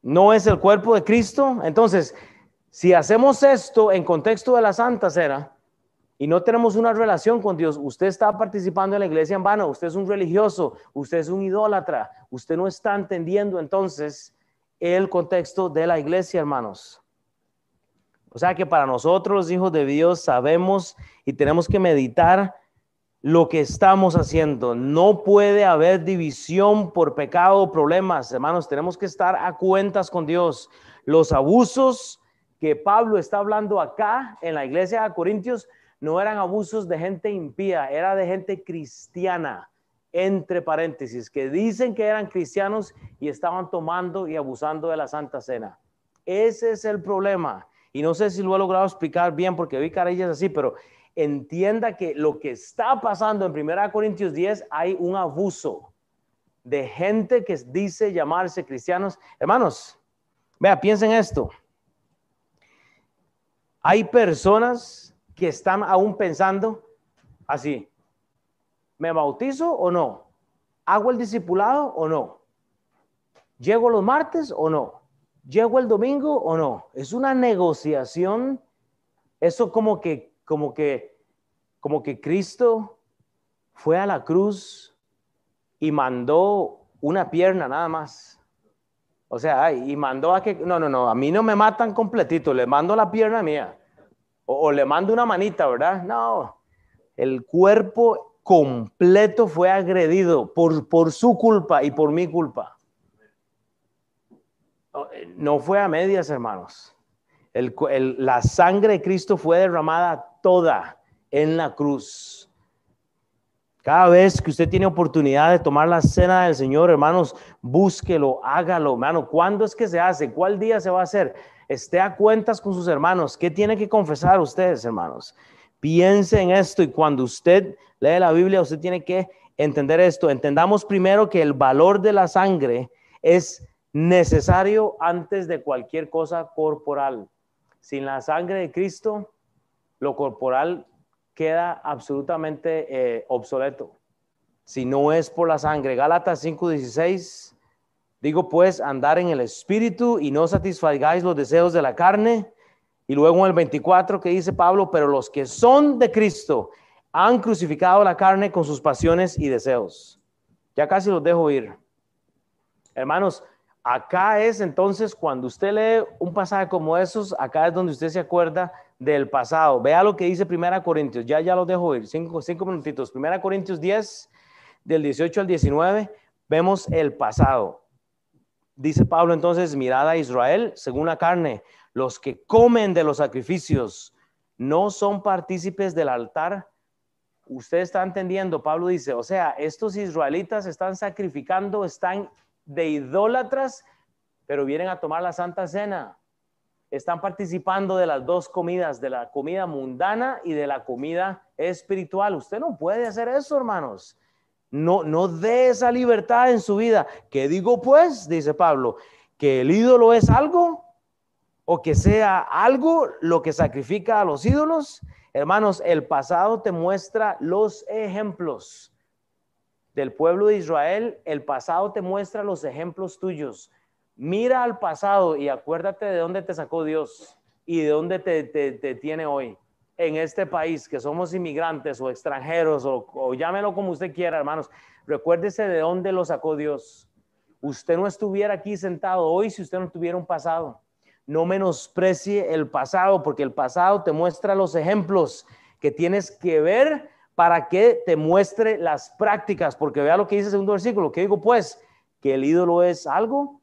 No es el cuerpo de Cristo. Entonces, si hacemos esto en contexto de la Santa Cena y no tenemos una relación con Dios, usted está participando en la iglesia en vano, usted es un religioso, usted es un idólatra, usted no está entendiendo entonces el contexto de la iglesia, hermanos. O sea que para nosotros los hijos de Dios sabemos y tenemos que meditar lo que estamos haciendo. No puede haber división por pecado o problemas, hermanos. Tenemos que estar a cuentas con Dios. Los abusos que Pablo está hablando acá en la iglesia de Corintios no eran abusos de gente impía, era de gente cristiana, entre paréntesis, que dicen que eran cristianos y estaban tomando y abusando de la Santa Cena. Ese es el problema. Y no sé si lo he logrado explicar bien porque vi carillas así, pero entienda que lo que está pasando en 1 Corintios 10 hay un abuso de gente que dice llamarse cristianos. Hermanos, vea, piensen esto. Hay personas que están aún pensando así, ¿me bautizo o no? ¿Hago el discipulado o no? ¿Llego los martes o no? ¿Llego el domingo o no? Es una negociación. Eso como que, como que, como que Cristo fue a la cruz y mandó una pierna nada más. O sea, y mandó a que, no, no, no, a mí no me matan completito, le mando la pierna mía. O, le mando una manita, ¿verdad? No, el cuerpo completo fue agredido por, por su culpa y por mi culpa. Eh, no fue a medias, hermanos. la sangre de Cristo fue derramada toda en la cruz. Cada vez que usted tiene oportunidad de tomar la cena del Señor, hermanos, búsquelo, hágalo, hermano. ¿Cuándo es que se hace? ¿Cuál día se va a hacer? Esté a cuentas con sus hermanos. ¿Qué tiene que confesar ustedes, hermanos? Piense en esto y cuando usted lee la Biblia, usted tiene que entender esto. Entendamos primero que el valor de la sangre es necesario antes de cualquier cosa corporal. Sin la sangre de Cristo, lo corporal queda absolutamente eh, obsoleto. Si no es por la sangre. Gálatas 5:16, digo pues, andar en el espíritu y no satisfagáis los deseos de la carne. Y luego en el 24 que dice Pablo, pero los que son de Cristo han crucificado la carne con sus pasiones y deseos. Ya casi los dejo ir. Hermanos, Acá es entonces cuando usted lee un pasaje como esos, acá es donde usted se acuerda del pasado. Vea lo que dice Primera Corintios, ya ya lo dejo ir, cinco, cinco minutitos. Primera Corintios 10, del 18 al 19, vemos el pasado. Dice Pablo entonces, mirad a Israel según la carne, los que comen de los sacrificios no son partícipes del altar. Usted está entendiendo, Pablo dice, o sea, estos israelitas están sacrificando, están de idólatras, pero vienen a tomar la Santa Cena. Están participando de las dos comidas, de la comida mundana y de la comida espiritual. Usted no puede hacer eso, hermanos. No, no dé esa libertad en su vida. ¿Qué digo pues? Dice Pablo, que el ídolo es algo o que sea algo lo que sacrifica a los ídolos. Hermanos, el pasado te muestra los ejemplos del pueblo de Israel, el pasado te muestra los ejemplos tuyos. Mira al pasado y acuérdate de dónde te sacó Dios y de dónde te, tiene hoy. En este país, que somos inmigrantes o extranjeros, o, o llámelo como usted quiera, hermanos, recuérdese de dónde lo sacó Dios. Usted no estuviera aquí sentado hoy si usted no tuviera un pasado. No menosprecie el pasado, porque el pasado te muestra los ejemplos que tienes que ver para que te muestre las prácticas, porque vea lo que dice el segundo versículo, que digo pues, que el ídolo es algo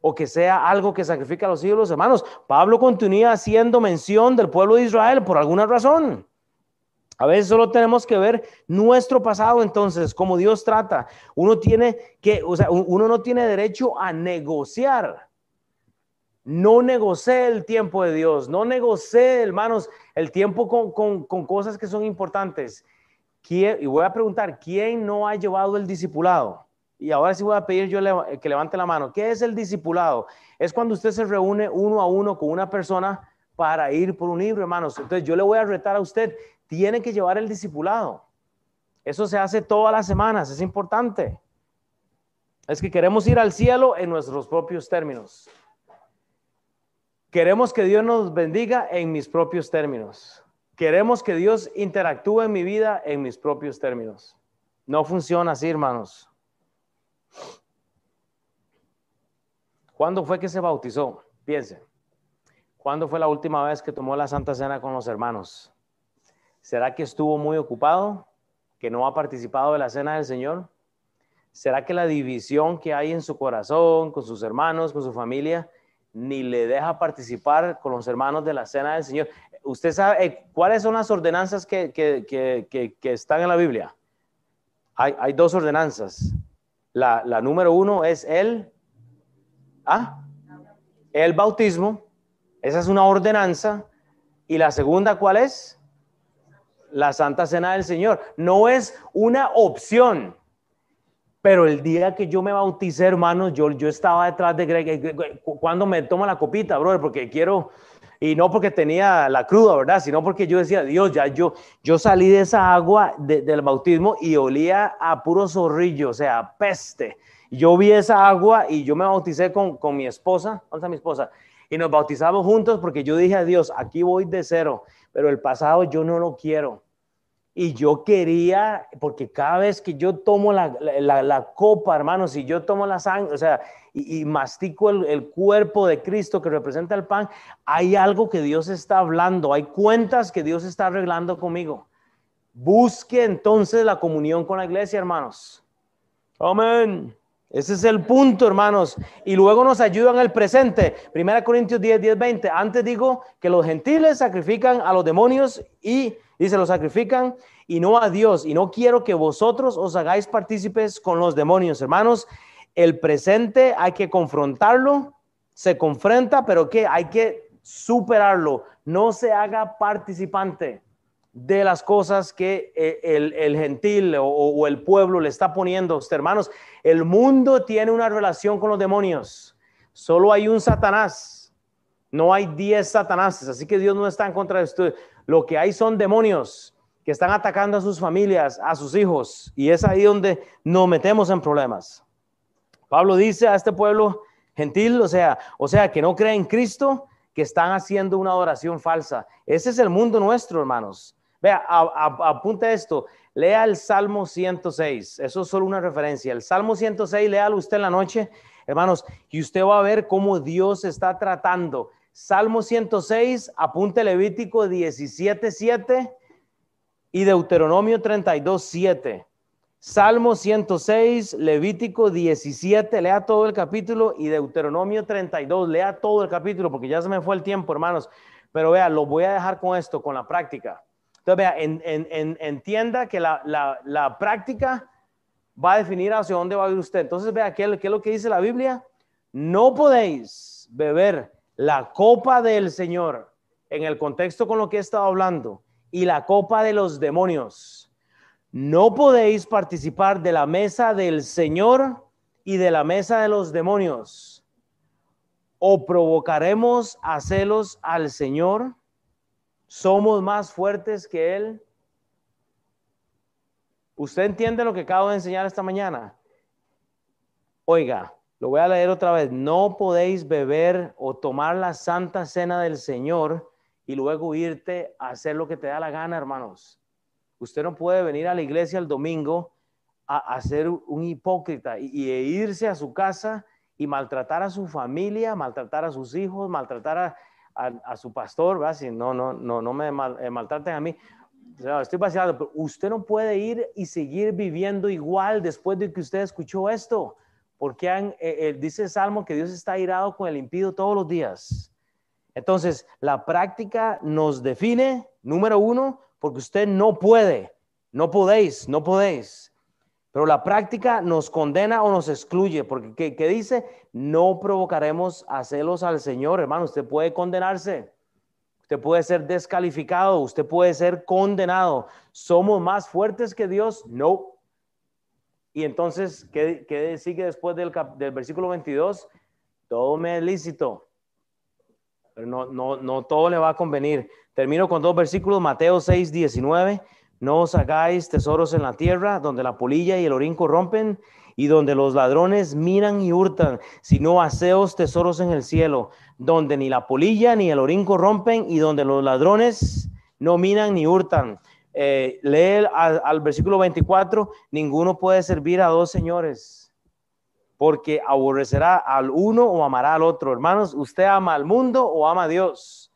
o que sea algo que sacrifica a los ídolos, hermanos. Pablo continúa haciendo mención del pueblo de Israel por alguna razón. A veces solo tenemos que ver nuestro pasado entonces, como Dios trata. Uno tiene que, o sea, uno no tiene derecho a negociar no negocié el tiempo de Dios, no negocié, hermanos, el tiempo con, cosas que son importantes. y voy a preguntar, ¿quién no ha llevado el discipulado? Y ahora sí voy a pedir yo que levante la mano. ¿Qué es el discipulado? Es cuando usted se reúne uno a uno con una persona para ir por un libro, hermanos. Entonces yo le voy a retar a usted, tiene que llevar el discipulado. Eso se hace todas las semanas, es importante. Es que queremos ir al cielo en nuestros propios términos. Queremos que Dios nos bendiga en mis propios términos. Queremos que Dios interactúe en mi vida en mis propios términos. No funciona así, hermanos. ¿Cuándo fue que se bautizó? Piense. ¿Cuándo fue la última vez que tomó la Santa Cena con los hermanos? ¿Será que estuvo muy ocupado? ¿Que no ha participado de la Cena del Señor? ¿Será que la división que hay en su corazón, con sus hermanos, con su familia, ni le deja participar con los hermanos de la cena del Señor. ¿Usted sabe eh, cuáles son las ordenanzas que, están en la Biblia? Hay, dos ordenanzas. La, número uno es el, el bautismo. Esa es una ordenanza. Y la segunda, ¿cuál es? La Santa Cena del Señor. No es una opción. Pero el día que yo me bauticé, hermanos, yo, yo estaba detrás de Greg. cuando me toma la copita, brother? Porque quiero, y no porque tenía la cruda, ¿verdad? Sino porque yo decía, Dios, ya yo, yo salí de esa agua del bautismo y olía a puro zorrillo, o sea, peste. Yo vi esa agua y yo me bauticé con, con mi esposa, ¿dónde está mi esposa? Y nos bautizamos juntos porque yo dije a Dios, aquí voy de cero, pero el pasado yo no lo quiero. Y yo quería, porque cada vez que yo tomo la, la, copa, hermanos, si yo tomo la sangre, o sea, y, mastico el, el, cuerpo de Cristo que representa el pan, hay algo que Dios está hablando, hay cuentas que Dios está arreglando conmigo. Busque entonces la comunión con la iglesia, hermanos. Amén. Ese es el punto, hermanos. Y luego nos ayuda en el presente. Primera Corintios 10, 10, 20. Antes digo que los gentiles sacrifican a los demonios y, dice, los sacrifican y no a Dios. Y no quiero que vosotros os hagáis partícipes con los demonios, hermanos. El presente hay que confrontarlo, se confronta, pero que hay que superarlo. No se haga participante de las cosas que eh, el, gentil o, el pueblo le está poniendo. Usted, hermanos, el mundo tiene una relación con los demonios. Solo hay un Satanás. No hay diez Satanáses. Así que Dios no está en contra de usted. Lo que hay son demonios que están atacando a sus familias, a sus hijos. Y es ahí donde nos metemos en problemas. Pablo dice a este pueblo gentil, o sea, o sea, que no cree en Cristo, que están haciendo una adoración falsa. Ese es el mundo nuestro, hermanos. Vea, apunte esto. Lea el Salmo 106. Eso es solo una referencia. El Salmo 106, léalo usted en la noche, hermanos, y usted va a ver cómo Dios está tratando. Salmo 106, apunte Levítico 17, 7 y Deuteronomio 32, 7. Salmo 106, Levítico 17, lea todo el capítulo y Deuteronomio 32, lea todo el capítulo porque ya se me fue el tiempo, hermanos. Pero vea, lo voy a dejar con esto, con la práctica. Entonces, vea, en, entienda que la, práctica va a definir hacia dónde va a ir usted. Entonces, vea, ¿qué, es lo que dice la Biblia? No podéis beber la copa del Señor en el contexto con lo que he estado hablando y la copa de los demonios. No podéis participar de la mesa del Señor y de la mesa de los demonios. O provocaremos a celos al Señor somos más fuertes que Él. ¿Usted entiende lo que acabo de enseñar esta mañana? Oiga, lo voy a leer otra vez. No podéis beber o tomar la santa cena del Señor y luego irte a hacer lo que te da la gana, hermanos. Usted no puede venir a la iglesia el domingo a, ser un hipócrita y, irse a su casa y maltratar a su familia, maltratar a sus hijos, maltratar a, a, su pastor, ¿verdad? No, no, no, no me eh, maltraten a mí. estoy vacilando, pero usted no puede ir y seguir viviendo igual después de que usted escuchó esto. Porque han, eh, eh, dice el Salmo que Dios está irado con el impío todos los días. Entonces, la práctica nos define, número uno, porque usted no puede, no podéis, no podéis. Pero la práctica nos condena o nos excluye, porque ¿qué, dice? No provocaremos a celos al Señor, hermano. Usted puede condenarse, usted puede ser descalificado, usted puede ser condenado. ¿Somos más fuertes que Dios? No. Y entonces, ¿qué, sigue después del, del, versículo 22? Todo me es lícito, pero no, no, no todo le va a convenir. Termino con dos versículos, Mateo 6, 19. No os hagáis tesoros en la tierra, donde la polilla y el orín corrompen, y donde los ladrones miran y hurtan, sino haceos tesoros en el cielo, donde ni la polilla ni el orín corrompen, y donde los ladrones no minan ni hurtan. Eh, lee al, al versículo 24, ninguno puede servir a dos señores, porque aborrecerá al uno o amará al otro. Hermanos, usted ama al mundo o ama a Dios,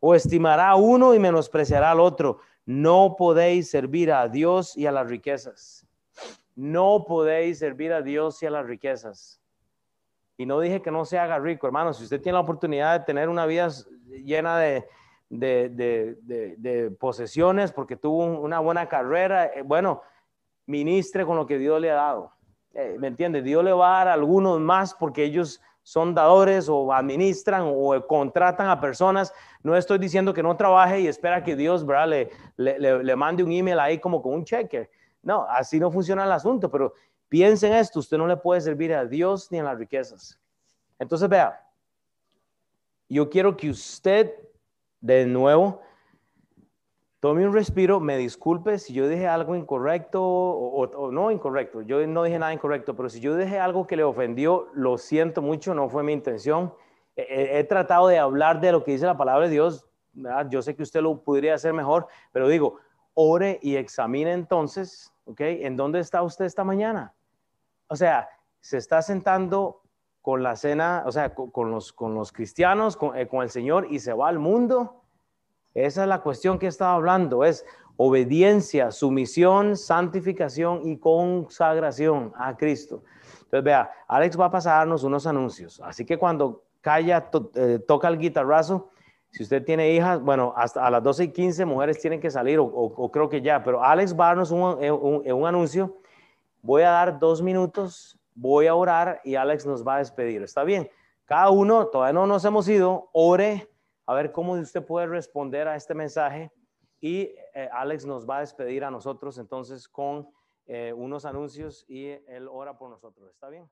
o estimará a uno y menospreciará al otro. No podéis servir a Dios y a las riquezas. No podéis servir a Dios y a las riquezas. Y no dije que no se haga rico, hermano. Si usted tiene la oportunidad de tener una vida llena de, de, posesiones porque tuvo una buena carrera, eh, bueno, ministre con lo que Dios le ha dado. Eh, ¿Me entiende? Dios le va a dar a algunos más porque ellos son dadores o administran o contratan a personas. No estoy diciendo que no trabaje y espera que Dios Le, le, mande un email ahí como con un cheque. No, así no funciona el asunto, pero piensen esto, usted no le puede servir a Dios ni a las riquezas. Entonces vea, yo quiero que usted de nuevo tome un respiro, me disculpe si yo dije algo incorrecto o, no incorrecto, yo no dije nada incorrecto, pero si yo dije algo que le ofendió, lo siento mucho, no fue mi intención. He, tratado de hablar de lo que dice la palabra de Dios, yo sé que usted lo podría hacer mejor, pero digo, ore y examine entonces, ¿ok? ¿En dónde está usted esta mañana? O sea, se está sentando con la cena, o sea, con, los, con los cristianos, eh, con, el Señor y se va al mundo. Esa es la cuestión que estaba hablando, es obediencia, sumisión, santificación y consagración a Cristo. Entonces, vea, Alex va a pasarnos unos anuncios, así que cuando calla, eh, toca el guitarrazo, si usted tiene hijas, bueno, hasta a las 12 y 15 mujeres tienen que salir, o, creo que ya, pero Alex va a darnos un, eh, un anuncio. Voy a dar dos minutos voy a orar y Alex nos va a despedir. ¿Está bien? Cada uno, todavía no nos hemos ido, ore a ver cómo usted puede responder a este mensaje y eh, Alex nos va a despedir a nosotros entonces con eh, unos anuncios y él ora por nosotros. ¿Está bien?